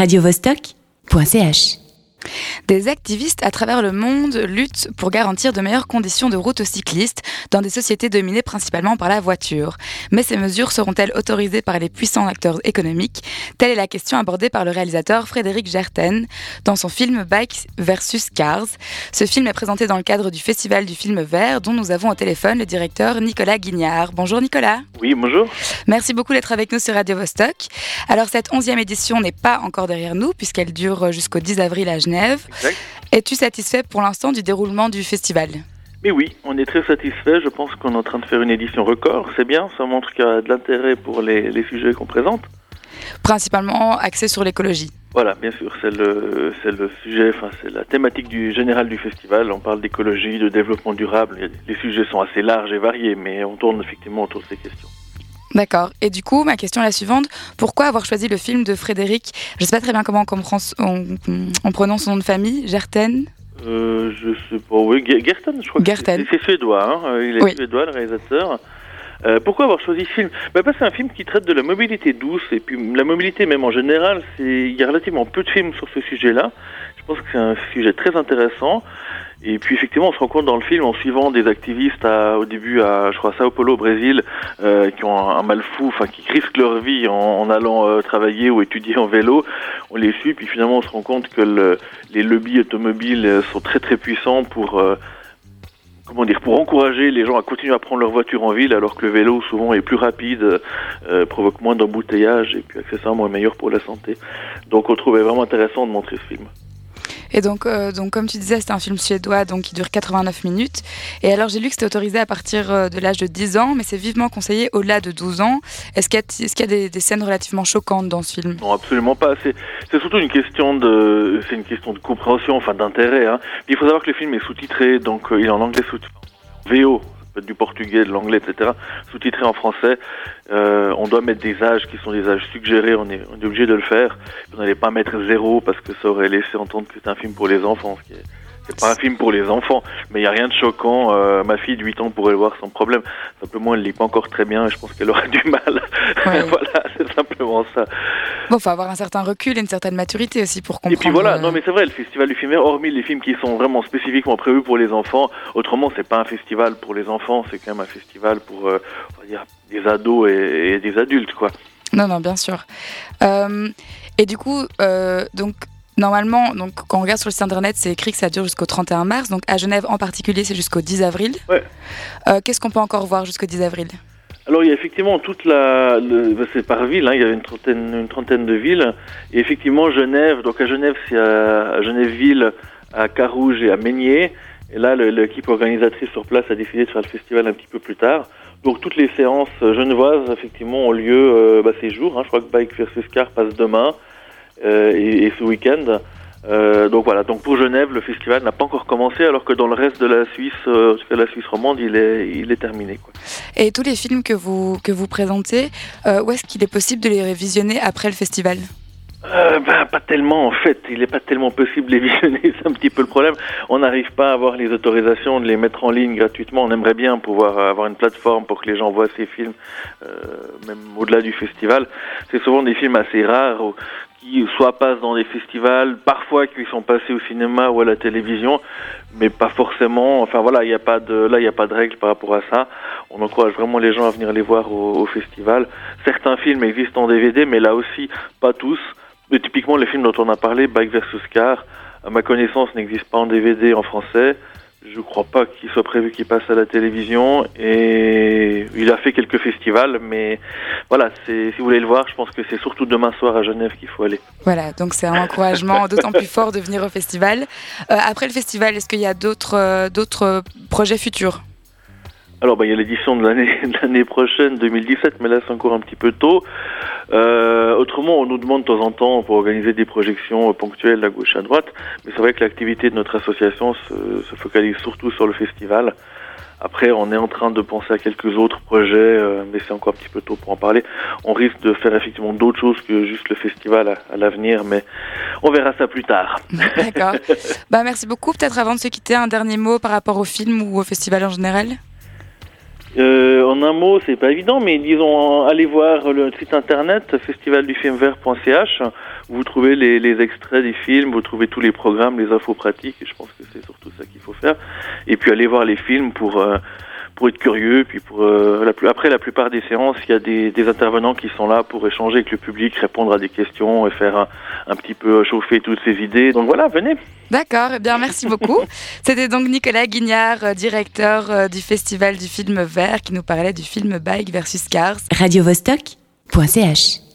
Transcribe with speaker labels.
Speaker 1: radiovostok.ch
Speaker 2: Des activistes à travers le monde luttent pour garantir de meilleures conditions de route aux cyclistes dans des sociétés dominées principalement par la voiture. Mais ces mesures seront-elles autorisées par les puissants acteurs économiques? Telle est la question abordée par le réalisateur Frédéric Gerten dans son film Bikes vs Cars. Ce film est présenté dans le cadre du Festival du film vert dont nous avons au téléphone le directeur Nicolas Guignard. Bonjour Nicolas.
Speaker 3: Oui, bonjour.
Speaker 2: Merci beaucoup d'être avec nous sur Radio Vostok. Alors cette onzième édition n'est pas encore derrière nous puisqu'elle dure jusqu'au 10 avril à Genève. Es-tu satisfait pour l'instant du déroulement du festival?
Speaker 3: Mais oui, on est très satisfait. Je pense qu'on est en train de faire une édition record. C'est bien, ça montre qu'il y a de l'intérêt pour les, les sujets qu'on présente.
Speaker 2: Principalement axé sur l'écologie.
Speaker 3: Voilà, bien sûr, c'est le, c'est le sujet, enfin, c'est la thématique du général du festival. On parle d'écologie, de développement durable. Les sujets sont assez larges et variés, mais on tourne effectivement autour de ces questions.
Speaker 2: D'accord. Et du coup, ma question est la suivante. Pourquoi avoir choisi le film de Frédéric Je ne sais pas très bien comment on, on, on prononce son nom de famille. Gerten
Speaker 3: Euh, je sais pas, oui, Ge- Gerten, je crois.
Speaker 2: Gerten.
Speaker 3: C'est suédois, hein. Il est
Speaker 2: Oui.
Speaker 3: suédois, le réalisateur. Euh, pourquoi avoir choisi ce film bah Parce que c'est un film qui traite de la mobilité douce, et puis la mobilité même en général, il y a relativement peu de films sur ce sujet-là. Je pense que c'est un sujet très intéressant. Et puis effectivement, on se rend compte dans le film, en suivant des activistes à, au début à, je crois, Sao Paulo, au Brésil, euh, qui ont un, mal fou, enfin qui risquent leur vie en, en allant euh, travailler ou étudier en vélo. On les suit, puis finalement, on se rend compte que le, les lobbies automobiles sont très très puissants pour euh, comment dire pour encourager les gens à continuer à prendre leur voiture en ville alors que le vélo souvent est plus rapide, euh, provoque moins d'embouteillages et puis accessoirement est meilleur pour la santé. Donc on trouvait vraiment intéressant de montrer ce film.
Speaker 2: Et donc, euh, donc, comme tu disais, c'est un film suédois donc, qui dure 89 minutes. Et alors, j'ai lu que c'était autorisé à partir euh, de l'âge de 10 ans, mais c'est vivement conseillé au-delà de 12 ans. Est-ce qu'il y a, des, scènes relativement choquantes dans ce film?
Speaker 3: Non, absolument pas. C'est, surtout une question de, c'est une question de compréhension, enfin d'intérêt. Hein. Il faut savoir que le film est sous-titré, donc euh, il est en anglais sous VO, du portugais, de l'anglais, etc. Sous-titré en français. Euh, on doit mettre des âges qui sont des âges suggérés. On est, on est obligé de le faire. On n'allait pas mettre zéro parce que ça aurait laissé entendre que c'est un film pour les enfants. C'est pas un film pour les enfants, mais il n'y a rien de choquant. Euh, ma fille de 8 ans pourrait le voir sans problème. Simplement, elle lit pas encore très bien et je pense qu'elle aura du mal.
Speaker 2: Ouais.
Speaker 3: voilà, c'est simplement ça.
Speaker 2: Bon, faut avoir un certain recul et une certaine maturité aussi pour comprendre.
Speaker 3: Et puis voilà,
Speaker 2: euh,
Speaker 3: non mais c'est vrai, le festival du film, hormis les films qui sont vraiment spécifiquement prévus pour les enfants, autrement c'est pas un festival pour les enfants, c'est quand même un festival pour, euh, on va dire, des ados et, et des adultes, quoi.
Speaker 2: Non, non, bien sûr. Et du coup, donc. Normalement, donc, quand on regarde sur le site internet, c'est écrit que ça dure jusqu'au 31 mars. Donc à Genève en particulier, c'est jusqu'au 10 avril.
Speaker 3: Ouais.
Speaker 2: Euh, Qu'est-ce qu'on peut encore voir jusqu'au 10 avril?
Speaker 3: Alors il y a effectivement toute la, bah, c'est par ville, hein, il y a une trentaine, une trentaine de villes, et effectivement Genève, donc à Genève c'est à, Genève-Ville, à Carouge et à Meignier, et là l'équipe organisatrice sur place a décidé de faire le festival un petit peu plus tard. Donc toutes les séances genevoises effectivement ont lieu euh, bah, ces jours, hein, je crois que Bike versus Car passe demain euh, et, et ce week-end. Euh, donc voilà, donc pour Genève, le festival n'a pas encore commencé, alors que dans le reste de la Suisse, euh, la Suisse romande, il est, il est terminé. Quoi.
Speaker 2: Et tous les films que vous, que vous présentez, euh, où est-ce qu'il est possible de les visionner après le festival?
Speaker 3: Euh, ben, pas tellement en fait, il n'est pas tellement possible de les visionner, c'est un petit peu le problème. On n'arrive pas à avoir les autorisations de les mettre en ligne gratuitement. On aimerait bien pouvoir avoir une plateforme pour que les gens voient ces films, euh, même au-delà du festival. C'est souvent des films assez rares qui soit passent dans des festivals, parfois qui sont passés au cinéma ou à la télévision, mais pas forcément. Enfin voilà, il n'y a pas de là, il n'y a pas de règle par rapport à ça. On encourage vraiment les gens à venir les voir au, festival. Certains films existent en DVD, mais là aussi, pas tous. Typiquement, les films dont on a parlé, Bike versus Car, à ma connaissance, n'existe pas en DVD en français. Je crois pas qu'il soit prévu qu'il passe à la télévision. Et il a fait quelques festivals, mais voilà, c'est, si vous voulez le voir, je pense que c'est surtout demain soir à Genève qu'il faut aller.
Speaker 2: Voilà, donc c'est un encouragement d'autant plus fort de venir au festival. Euh, après le festival, est-ce qu'il y a d'autres euh, d'autres projets futurs?
Speaker 3: Alors, bah, il y a l'édition de l'année, de l'année prochaine, 2017, mais là, c'est encore un petit peu tôt. Euh, autrement, on nous demande de temps en temps pour organiser des projections ponctuelles à gauche et à droite, mais c'est vrai que l'activité de notre association se, se focalise surtout sur le festival. Après, on est en train de penser à quelques autres projets, euh, mais c'est encore un petit peu tôt pour en parler. On risque de faire effectivement d'autres choses que juste le festival à, à l'avenir, mais on verra ça plus tard.
Speaker 2: D'accord. bah, merci beaucoup. Peut-être avant de se quitter, un dernier mot par rapport au film ou au festival en général?
Speaker 3: Euh, en un mot, c'est pas évident, mais disons, allez voir le site internet festivaldufilmvert.ch. Vous trouvez les, extraits des films, vous trouvez tous les programmes, les infos pratiques, et je pense que c'est surtout ça qu'il faut faire. Et puis allez voir les films pour euh, pour être curieux. Puis pour euh, la, après la plupart des séances, il y a des, des, intervenants qui sont là pour échanger avec le public, répondre à des questions et faire un, un petit peu chauffer toutes ces idées. Donc voilà, venez.
Speaker 2: D'accord, eh bien merci beaucoup. C'était donc Nicolas Guignard, euh, directeur euh, du Festival du film vert, qui nous parlait du film Bike versus Cars.
Speaker 1: Radio -Vostok .ch